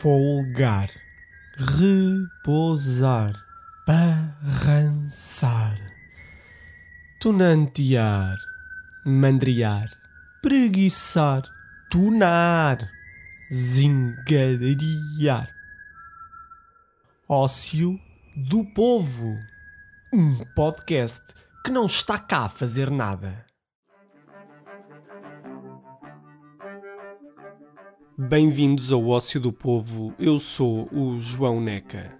folgar, repousar, barrançar, tunantear, mandriar, preguiçar, tunar, zingariar. Ócio do Povo, um podcast que não está cá a fazer nada. Bem-vindos ao Ócio do Povo, eu sou o João Neca.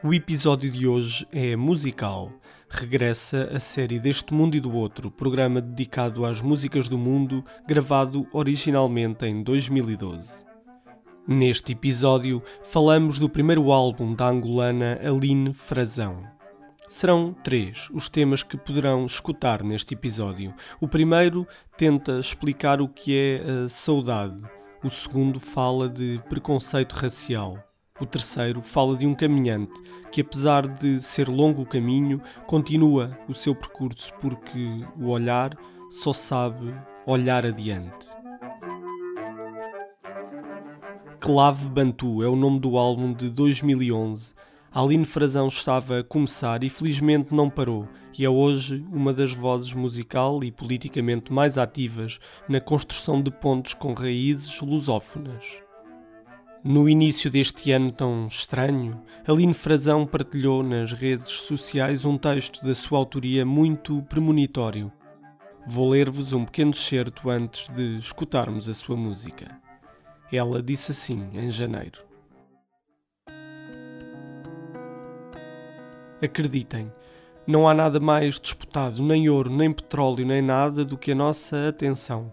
O episódio de hoje é musical. Regressa a série Deste Mundo e do Outro, programa dedicado às músicas do mundo, gravado originalmente em 2012. Neste episódio, falamos do primeiro álbum da angolana Aline Frazão. Serão três os temas que poderão escutar neste episódio. O primeiro tenta explicar o que é a saudade o segundo fala de preconceito racial. O terceiro fala de um caminhante que, apesar de ser longo o caminho, continua o seu percurso porque o olhar só sabe olhar adiante. Clave Bantu é o nome do álbum de 2011 Aline Frazão estava a começar e felizmente não parou, e é hoje uma das vozes musical e politicamente mais ativas na construção de pontos com raízes lusófonas. No início deste ano tão estranho, Aline Frazão partilhou nas redes sociais um texto da sua autoria muito premonitório. Vou ler-vos um pequeno certo antes de escutarmos a sua música. Ela disse assim em janeiro. Acreditem, não há nada mais disputado, nem ouro, nem petróleo, nem nada do que a nossa atenção.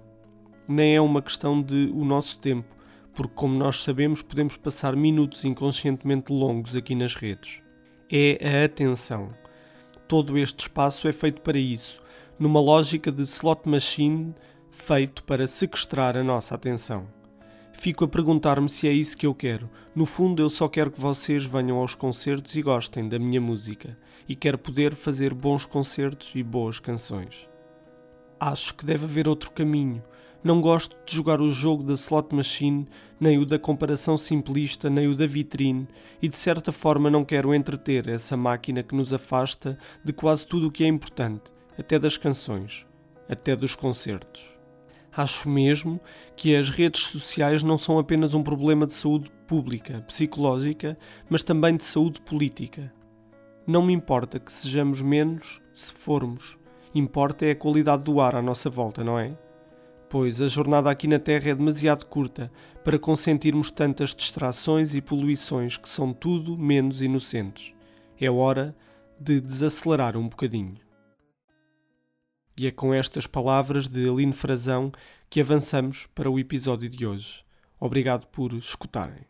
Nem é uma questão de o nosso tempo, porque, como nós sabemos, podemos passar minutos inconscientemente longos aqui nas redes. É a atenção. Todo este espaço é feito para isso, numa lógica de slot machine feito para sequestrar a nossa atenção. Fico a perguntar-me se é isso que eu quero. No fundo, eu só quero que vocês venham aos concertos e gostem da minha música. E quero poder fazer bons concertos e boas canções. Acho que deve haver outro caminho. Não gosto de jogar o jogo da slot machine, nem o da comparação simplista, nem o da vitrine, e de certa forma não quero entreter essa máquina que nos afasta de quase tudo o que é importante, até das canções, até dos concertos. Acho mesmo que as redes sociais não são apenas um problema de saúde pública, psicológica, mas também de saúde política. Não me importa que sejamos menos se formos. Importa é a qualidade do ar à nossa volta, não é? Pois a jornada aqui na Terra é demasiado curta para consentirmos tantas distrações e poluições que são tudo menos inocentes. É hora de desacelerar um bocadinho. E é com estas palavras de Aline Frazão que avançamos para o episódio de hoje. Obrigado por escutarem.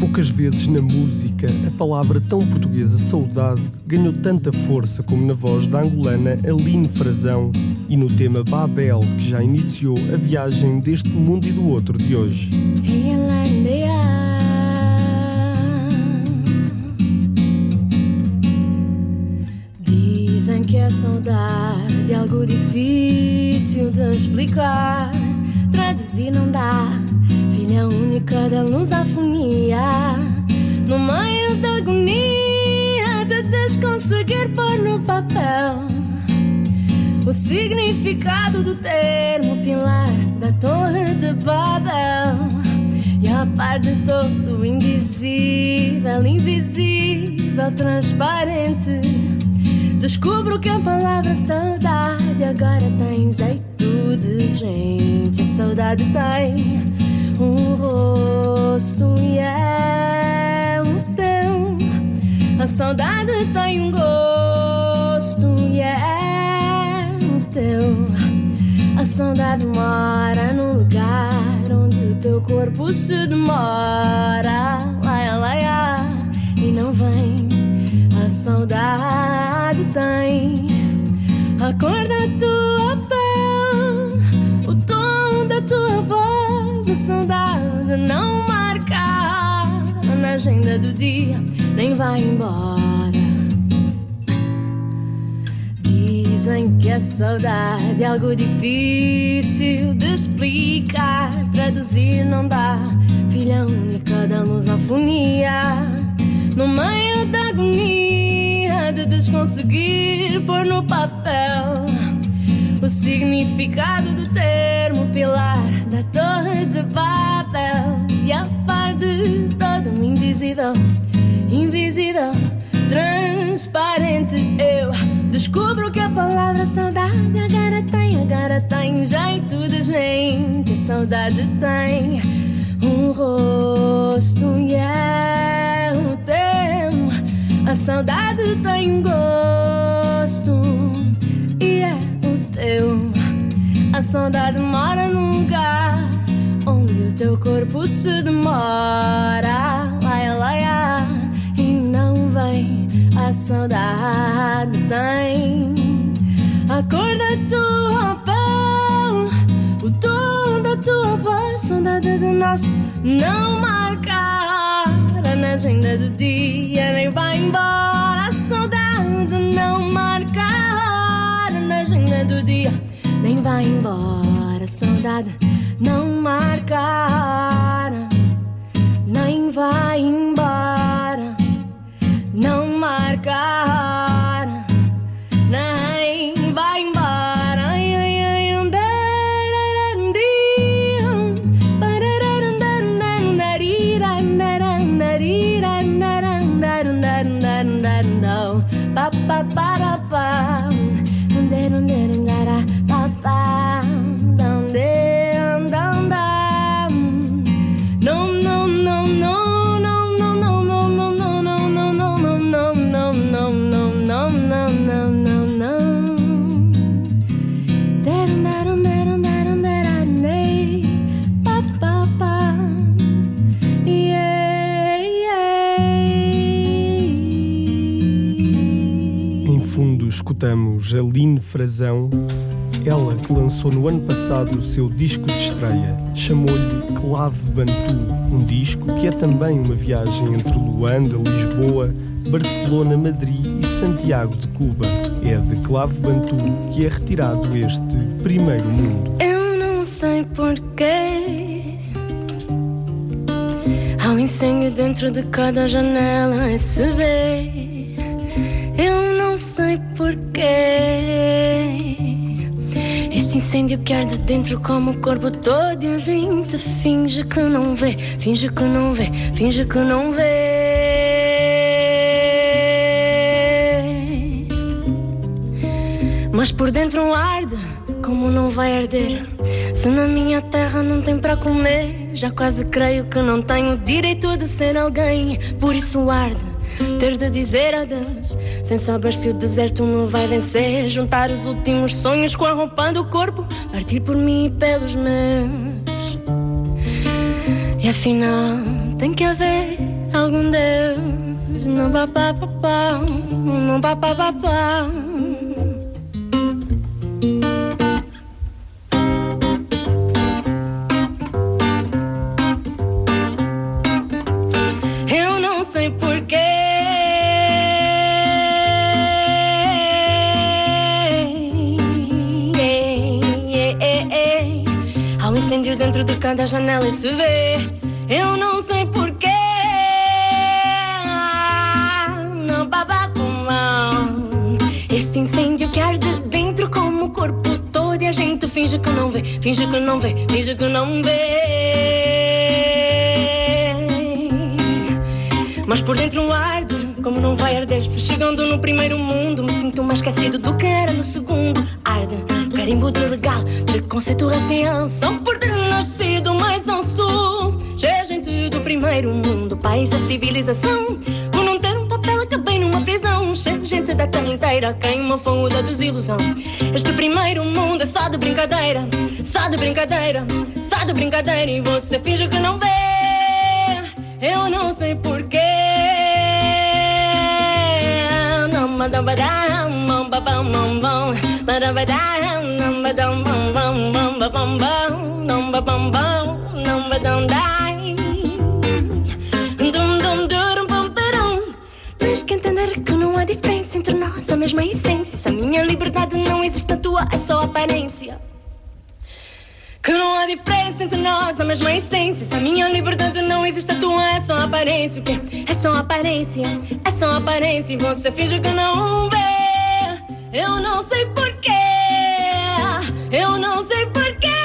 Poucas vezes na música a palavra tão portuguesa saudade ganhou tanta força como na voz da angolana Aline Frazão e no tema Babel que já iniciou a viagem deste mundo e do outro de hoje. A saudade é algo difícil de explicar. Traduzir não dá, filha única da lusofonia. No meio da agonia de desconseguir pôr no papel o significado do termo pilar da Torre de Babel. E a par de todo indizível, invisível, transparente Descubro que a palavra saudade agora tem jeito de gente. A saudade tem um rosto e é o teu. A saudade tem um gosto e é o teu. A saudade mora no lugar onde o teu corpo se demora. Laia, laia, e não vem saudade tem a cor da tua pele, o tom da tua voz. A saudade não marca na agenda do dia, nem vai embora dizem que a saudade é algo difícil de explicar. Traduzir não dá, filha única da lusofonia. No meio da agonia de desconseguir pôr no papel o significado do termo pilar da Torre de Babel e a par de todo o indizível, invisível transparente. Eu descubro que a palavra saudade agora tem, agora tem jeito de gente. A saudade tem um rosto e é o teu. Saudade tem um gosto e é o teu. A saudade mora num lugar onde o teu corpo se demora. Laia, laia vem, a saudade tem a cor da tua pele, o tom da tua voz, saudade de nós não marcar na agenda do dia, nem vai embora. A saudade não marcar na agenda do dia, nem vai embora. A saudade não marcar, nem vai embora não marcar, nem pa pa para pa, escutamos Aline Frazão, ela que lançou no ano passado o seu disco de estreia. Chamou-lhe Clave Bantu, um disco que é também uma viagem entre Luanda, Lisboa, Barcelona, Madrid e Santiago de Cuba. É de Clave Bantu que é retirado este primeiro mundo. Eu não sei porquê. Há um incêndio dentro de cada janela, se vê. Sei porquê. Este incêndio que arde dentro como o corpo todo e a gente finge que não vê, finge que não vê, finge que não vê. Mas por dentro arde, como não vai arder? Se na minha terra não tem para comer, já quase creio que não tenho direito de ser alguém, por isso arde ter de dizer adeus, sem saber se o deserto me vai vencer. Juntar os últimos sonhos com a roupa do corpo, partir por mim e pelos meus. E afinal, tem que haver algum Deus. Não papá, papá, não papá, papá. dentro de cada janela e se vê. Eu não sei porquê. Não babacumão. Este incêndio que arde dentro como o corpo todo e a gente finge que não vê, finge que não vê, finge que não vê. Mas por dentro arde, como não vai arder? Se chegando no primeiro mundo, me sinto mais esquecido do que era no segundo. Arde, carimbo de legal, preconceito racial, são por Gente do primeiro mundo, país da civilização. Por não ter um papel, acabei numa prisão. Cheio gente da terra inteira, queima fogo da desilusão. Este primeiro mundo é só de brincadeira, só de brincadeira, só de brincadeira. E você finge que não vê. Eu não sei porquê. Não, madam, badam, bam, bam, bam, bam, Tens que entender que não há diferença entre nós. a mesma essência. Se a minha liberdade não existe, a tua é só aparência. Que não há diferença entre nós, a mesma essência. Se a minha liberdade não existe, a tua é só aparência. O quê? É só aparência, é só aparência. E você finge que não vê. Eu não sei porquê, eu não sei porquê.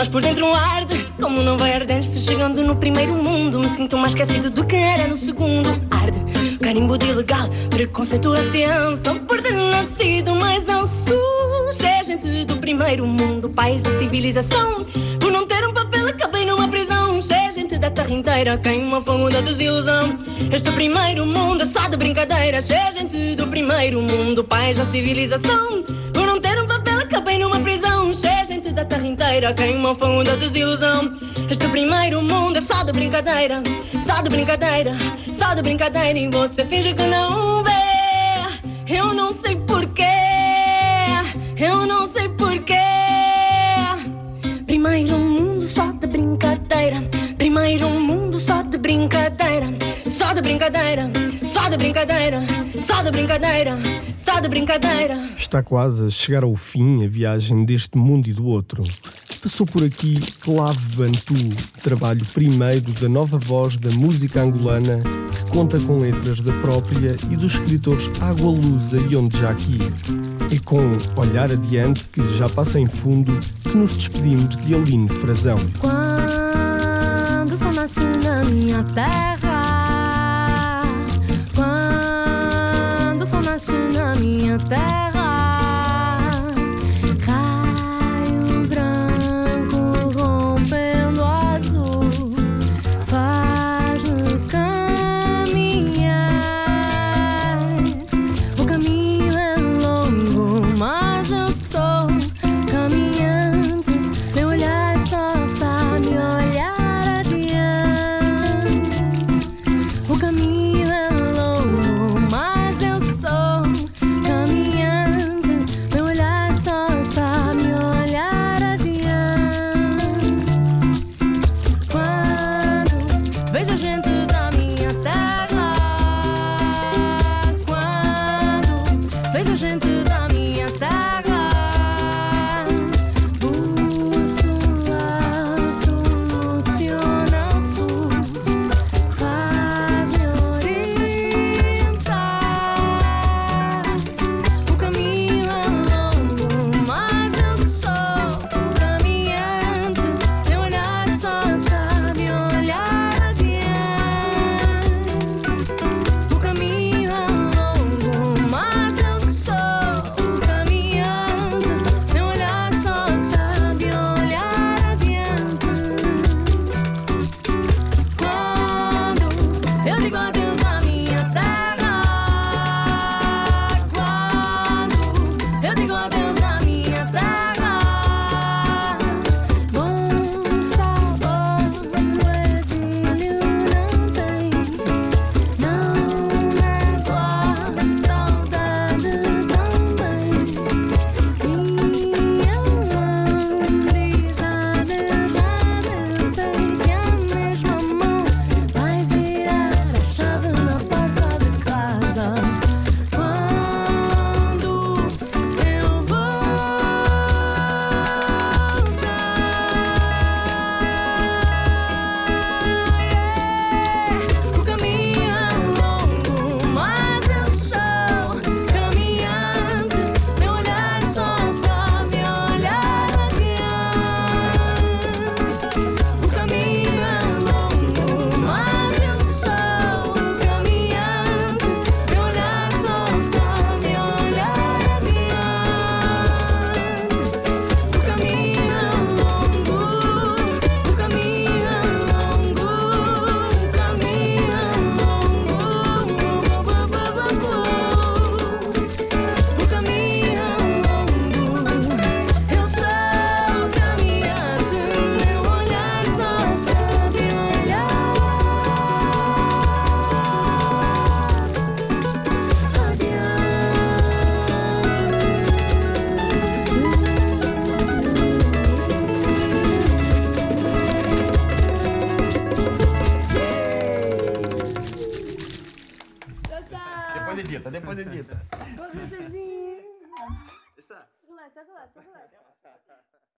Mas por dentro arde, como não vai arder se chegando no primeiro mundo. Me sinto mais esquecido do que era no segundo. Arde, carimbo de ilegal, preconceito, raciança. Por ter nascido mais ao sul. É gente do primeiro mundo, país da civilização. Por não ter um papel, acabei numa prisão. É gente da terra inteira, queima fogo da desilusão. Este primeiro mundo é só de brincadeiras. É gente do primeiro mundo, país da civilização. Inteira, queima fogo da desilusão. Este primeiro mundo é só de brincadeira, só de brincadeira, só de brincadeira. E você finge que não vê. Eu não sei porquê, eu não sei porquê. Primeiro mundo só de brincadeira. Primeiro mundo. Só de brincadeira. Só de brincadeira. Só de brincadeira. Só de brincadeira. Está quase a chegar ao fim a viagem deste mundo e do outro. Passou por aqui Clave Bantu, trabalho primeiro da nova voz da música angolana, que conta com letras da própria e dos escritores Água Lusa e Onde Já Aqui. É com Olhar Adiante, que já passa em fundo, que nos despedimos de Aline Frazão. Quando só nasce na minha terra, minha terra.